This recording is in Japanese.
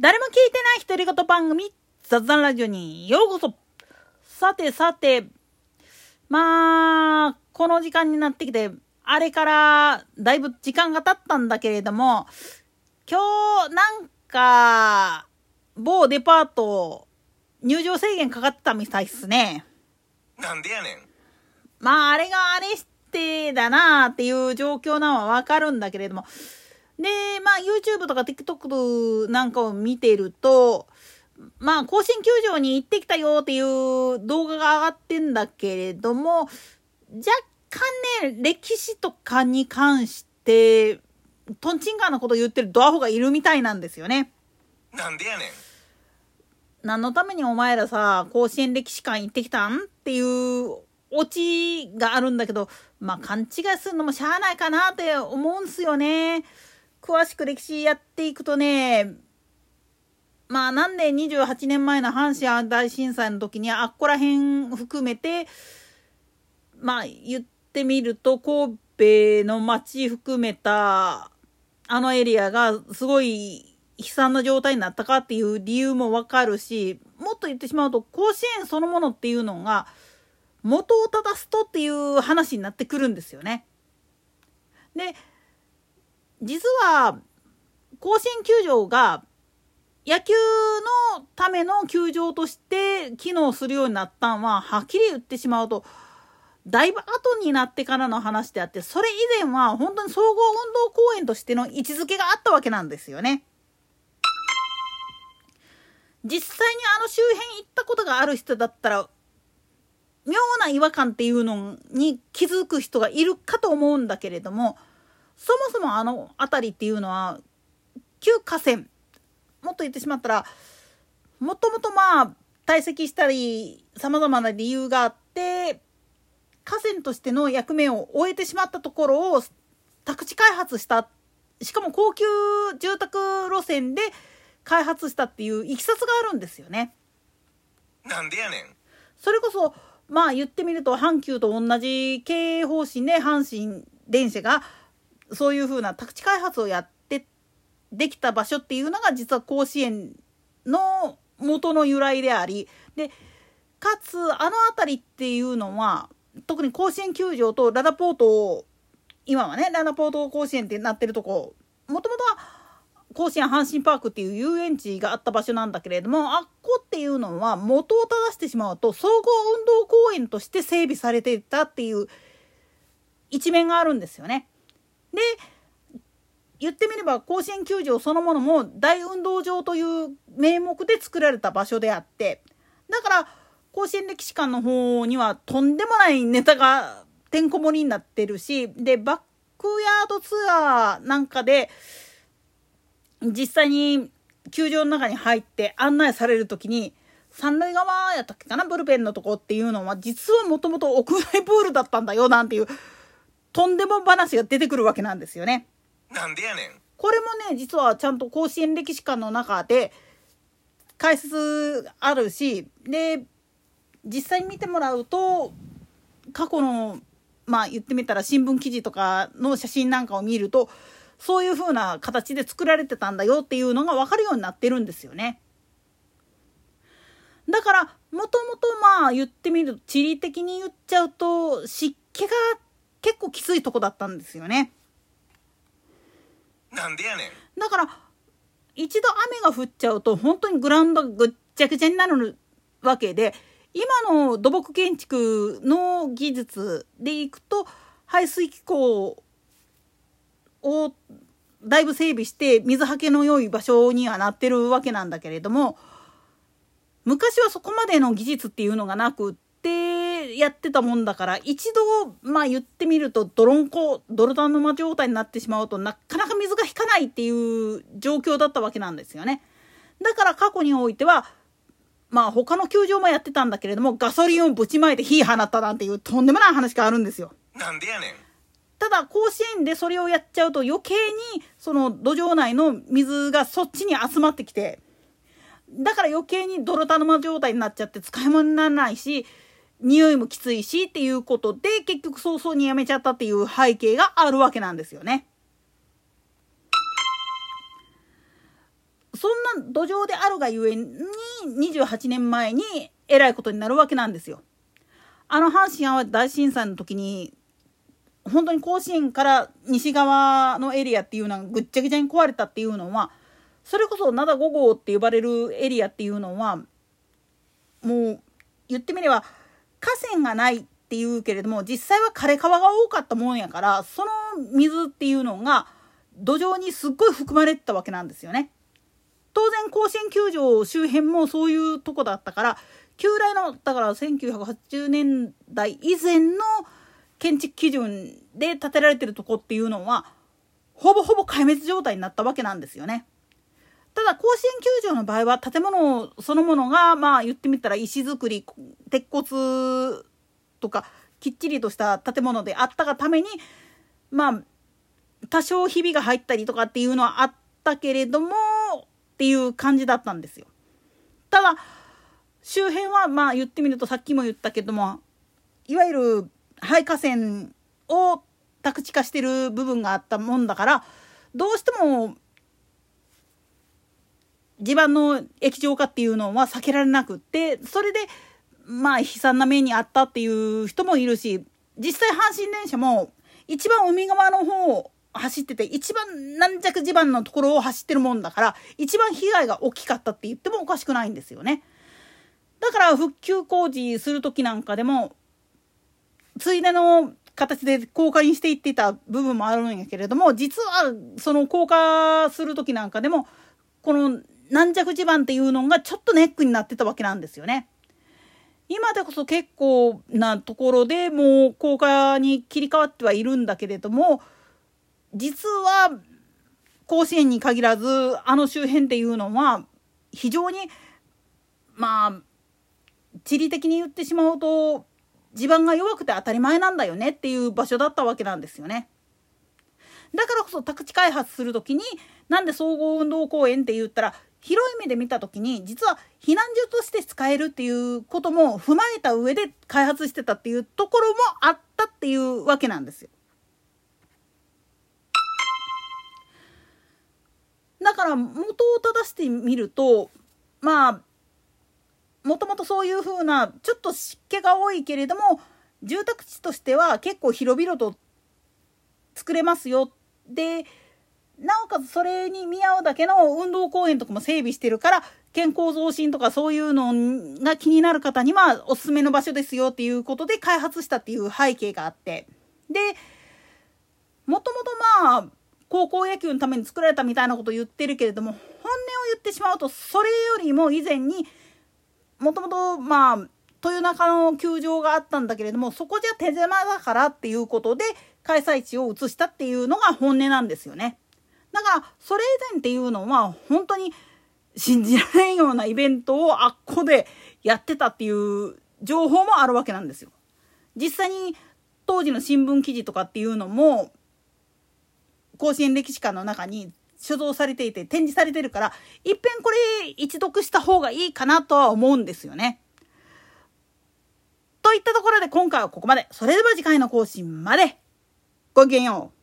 誰も聞いてない独り言番組、雑談ラジオにようこそさてさて、まあ、この時間になってきて、あれからだいぶ時間が経ったんだけれども、今日なんか、某デパート、入場制限かかってたみたいっすね。なんでやねん。まあ、あれがあれしてだなっていう状況なのはわかるんだけれども。で、まあ、YouTube とか TikTok なんかを見てると、まあ、甲子園球場に行ってきたよっていう動画が上がってんだけれども、若干ね、歴史とかに関して、トンチンカンなこと言ってるドアホがいるみたいなんですよね。なんでやねん。何のためにお前らさ、甲子園歴史館行ってきたんっていうオチがあるんだけど、まあ勘違いするのもしゃあないかなって思うんすよね。詳しく歴史やっていくとね、まあなんで28年前の阪神大震災の時にあっこら辺含めて、まあ言ってみると神戸の町含めたあのエリアがすごい悲惨な状態になったかっていう理由もわかるし、もっと言ってしまうと甲子園そのものっていうのが元を正すとっていう話になってくるんですよね。で、実は甲子園球場が野球のための球場として機能するようになったんははっきり言ってしまうとだいぶ後になってからの話であってそれ以前は本当に総合運動公園としての位置づけがあったわけなんですよね。実際にあの周辺行ったことがある人だったら妙な違和感っていうのに気づく人がいるかと思うんだけれどもそもそもあの辺りっていうのは旧河川もっと言ってしまったらもともとまあ堆積したりさまざまな理由があって河川としての役目を終えてしまったところを宅地開発したしかも高級住宅路線で開発したっていういきさつがあるんですよね。なんでやねん。それこそまあ言ってみると阪急と同じ経営方針で阪神電車がそういうふうな宅地開発をやってできた場所っていうのが実は甲子園の元の由来でありでかつあの辺りっていうのは特に甲子園球場とララポートを今はねララポート甲子園ってなってるとこもともとは甲子園阪神パークっていう遊園地があった場所なんだけれどもあっこっていうのは元を正してしまうと総合運動公園として整備されていたっていう一面があるんですよね。で言ってみれば甲子園球場そのものも大運動場という名目で作られた場所であってだから甲子園歴史館の方にはとんでもないネタがてんこ盛りになってるしでバックヤードツアーなんかで実際に球場の中に入って案内される時に三塁側やったっけかなブルペンのとこっていうのは実はもともと屋内プールだったんだよなんていうとんでも話が出てくるわけなんですよね。なんでやねん。これもね実はちゃんと甲子園歴史館の中で解説あるしで実際に見てもらうと過去のまあ言ってみたら新聞記事とかの写真なんかを見るとそういう風な形で作られてたんだよっていうのが分かるようになってるんですよね。だからもともとまあ言ってみると地理的に言っちゃうと湿気が結構きついとこだったんですよね。なんでやねん。だから一度雨が降っちゃうと本当にグラウンドがぐっちゃぐちゃになるわけで今の土木建築の技術でいくと排水機構をだいぶ整備して水はけの良い場所にはなってるわけなんだけれども昔はそこまでの技術っていうのがなくってやってたもんだから一度まあ言ってみると泥んこ泥沼状態になってしまうとなかなか水が引かないっていう状況だったわけなんですよね。だから過去においてはまあ他の球場もやってたんだけれどもガソリンをぶちまいて火放ったなんていうとんでもない話があるんですよ。なんでやねん。ただ甲子園でそれをやっちゃうと余計にその土壌内の水がそっちに集まってきてだから余計に泥田沼状態になっちゃって使い物にならないし匂いもきついしっていうことで結局早々にやめちゃったっていう背景があるわけなんですよね。そんな土壌であるがゆえに28年前にえらいことになるわけなんですよ。あの阪神・淡路大震災の時に本当に甲子園から西側のエリアっていうのがぐっちゃぐちゃに壊れたっていうのはそれこそ灘5号って呼ばれるエリアっていうのはもう言ってみれば河川がないっていうけれども実際は枯れ川が多かったもんやからその水っていうのが土壌にすっごい含まれてたわけなんですよね。当然甲子園球場周辺もそういうとこだったから旧来のだから1980年代以前の建築基準で建てられてるとこっていうのはほぼほぼ壊滅状態になったわけなんですよね。ただ甲子園球場の場合は建物そのものがまあ言ってみたら石造り鉄骨とかきっちりとした建物であったがためにまあ多少ひびが入ったりとかっていうのはあったけれどもっていう感じだったんですよ。ただ周辺はまあ言ってみるとさっきも言ったけどもいわゆる廃河川を宅地化してる部分があったもんだからどうしても地盤の液状化っていうのは避けられなくってそれでまあ悲惨な目にあったっていう人もいるし実際阪神電車も一番海側の方を走ってて一番軟弱地盤のところを走ってるもんだから一番被害が大きかったって言ってもおかしくないんですよね。だから復旧工事する時なんかでもついでの形で高架にしていっていた部分もあるんやけれども実はその高架する時なんかでもこの軟弱地盤っていうのがちょっとネックになってたわけなんですよね。今でこそ結構なところでもう高架に切り替わってはいるんだけれども実は甲子園に限らずあの周辺っていうのは非常にまあ地理的に言ってしまうと地盤が弱くて当たり前なんだよねっていう場所だったわけなんですよね。だからこそ宅地開発する時になんで総合運動公園って言ったら広い目で見た時に実は避難所として使えるっていうことも踏まえた上で開発してたっていうところもあったっていうわけなんですよ。だから元を正してみるとまあもともとそういうふうなちょっと湿気が多いけれども住宅地としては結構広々と作れますよでなおかつそれに見合うだけの運動公園とかも整備してるから健康増進とかそういうのが気になる方にはおすすめの場所ですよっていうことで開発したっていう背景があってでもともとまあ高校野球のために作られたみたいなことを言ってるけれども本音を言ってしまうとそれよりも以前にもともとまあ豊中の球場があったんだけれどもそこじゃ手狭だからっていうことで開催地を移したっていうのが本音なんですよね。だからそれ以前っていうのは本当に信じられんようなイベントをあっこでやってたっていう情報もあるわけなんですよ。実際に当時の新聞記事とかっていうのも甲子園歴史館の中に所蔵されていて展示されてるからいっぺんこれ一読した方がいいかなとは思うんですよね。といったところで今回はここまで。それでは次回の更新まで。ごきげんよう。